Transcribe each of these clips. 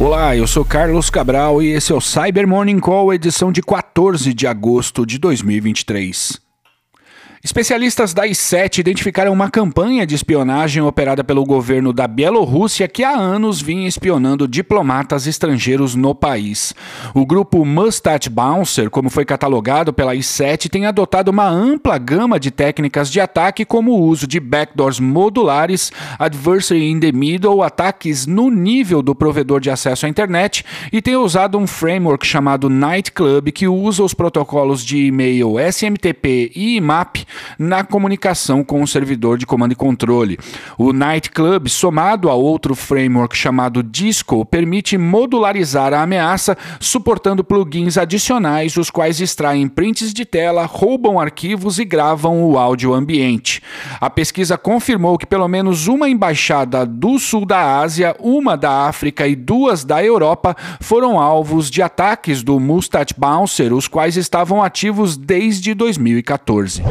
Olá, eu sou Carlos Cabral e esse é o Cyber Morning Call, edição de 14 de agosto de 2023. Especialistas da I7 identificaram uma campanha de espionagem operada pelo governo da Bielorrússia que há anos vinha espionando diplomatas estrangeiros no país. O grupo Mustache Bouncer, como foi catalogado pela I7, tem adotado uma ampla gama de técnicas de ataque, como o uso de backdoors modulares, adversary in the middle, ataques no nível do provedor de acesso à internet e tem usado um framework chamado Nightclub que usa os protocolos de e-mail SMTP e IMAP na comunicação com o servidor de comando e controle. O Nightclub, somado a outro framework chamado Disco, permite modularizar a ameaça, suportando plugins adicionais, os quais extraem prints de tela, roubam arquivos e gravam o áudio ambiente. A pesquisa confirmou que pelo menos uma embaixada do sul da Ásia, uma da África e duas da Europa foram alvos de ataques do Mustache Bouncer, os quais estavam ativos desde 2014.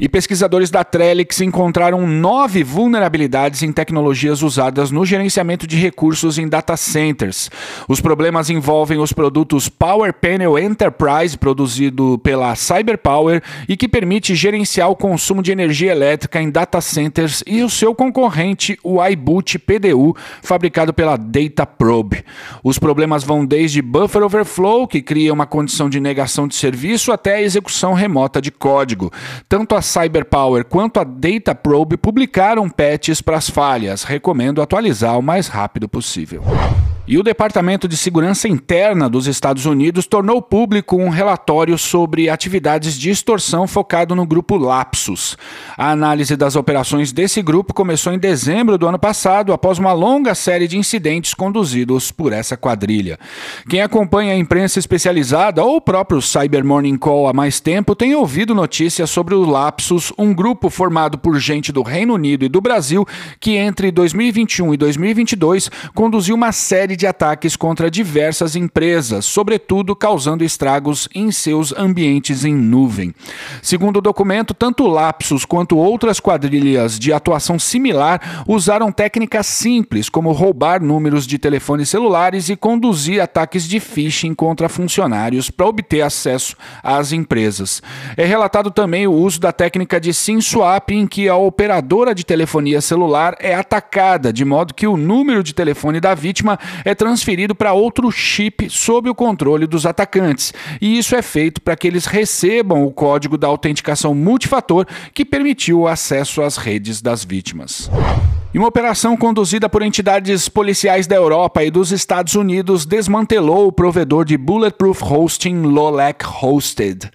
E pesquisadores da Trellix encontraram nove vulnerabilidades em tecnologias usadas no gerenciamento de recursos em data centers. Os problemas envolvem os produtos Power Panel Enterprise, produzido pela CyberPower, e que permite gerenciar o consumo de energia elétrica em data centers, e o seu concorrente, o iBoot PDU, fabricado pela DataProbe. Os problemas vão desde buffer overflow, que cria uma condição de negação de serviço, até a execução remota de código. Tanto a CyberPower quanto a DataProbe publicaram patches para as falhas. Recomendo atualizar o mais rápido possível. E o Departamento de Segurança Interna dos Estados Unidos tornou público um relatório sobre atividades de extorsão focado no grupo Lapsus. A análise das operações desse grupo começou em dezembro do ano passado, após uma longa série de incidentes conduzidos por essa quadrilha. Quem acompanha a imprensa especializada ou o próprio Cyber Morning Call há mais tempo tem ouvido notícias sobre o Lapsus, um grupo formado por gente do Reino Unido e do Brasil que entre 2021 e 2022 conduziu uma série de ataques contra diversas empresas, sobretudo causando estragos em seus ambientes em nuvem. Segundo o documento, tanto Lapsus quanto outras quadrilhas de atuação similar usaram técnicas simples, como roubar números de telefones celulares e conduzir ataques de phishing contra funcionários para obter acesso às empresas. É relatado também o uso da técnica de SIM swap, em que a operadora de telefonia celular é atacada, de modo que o número de telefone da vítima é transferido para outro chip sob o controle dos atacantes. E isso é feito para que eles recebam o código da autenticação multifator que permitiu o acesso às redes das vítimas. E uma operação conduzida por entidades policiais da Europa e dos Estados Unidos desmantelou o provedor de Bulletproof Hosting Lolec Hosted.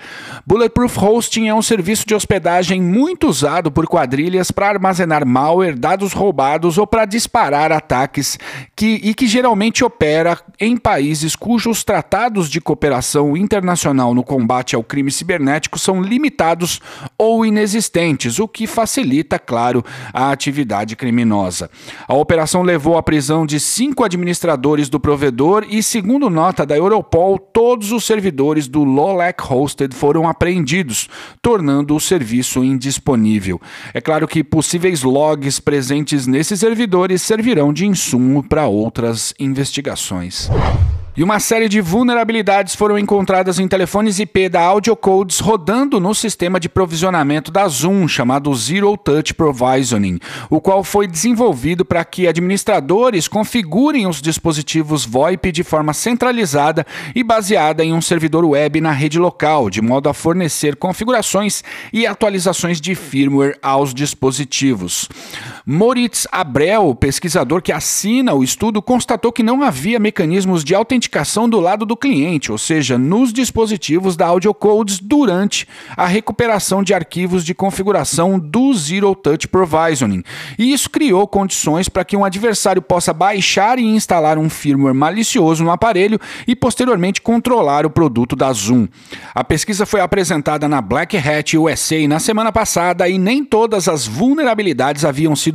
Bulletproof Hosting é um serviço de hospedagem muito usado por quadrilhas para armazenar malware, dados roubados ou para disparar ataques que, e que geralmente opera em países cujos tratados de cooperação internacional no combate ao crime cibernético são limitados ou inexistentes, o que facilita, claro, a atividade criminosa criminosa. A operação levou à prisão de cinco administradores do provedor e, segundo nota da Europol, todos os servidores do Lolec Hosted foram apreendidos, tornando o serviço indisponível. É claro que possíveis logs presentes nesses servidores servirão de insumo para outras investigações. E uma série de vulnerabilidades foram encontradas em telefones IP da AudioCodes rodando no sistema de provisionamento da Zoom, chamado Zero Touch Provisioning, o qual foi desenvolvido para que administradores configurem os dispositivos VoIP de forma centralizada e baseada em um servidor web na rede local, de modo a fornecer configurações e atualizações de firmware aos dispositivos. Moritz Abrel, pesquisador que assina o estudo, constatou que não havia mecanismos de autenticação autenticação do lado do cliente, ou seja, nos dispositivos da AudioCodes durante a recuperação de arquivos de configuração do Zero Touch Provisioning. E isso criou condições para que um adversário possa baixar e instalar um firmware malicioso no aparelho e posteriormente controlar o produto da Zoom. A pesquisa foi apresentada na Black Hat USA na semana passada e nem todas as vulnerabilidades haviam sido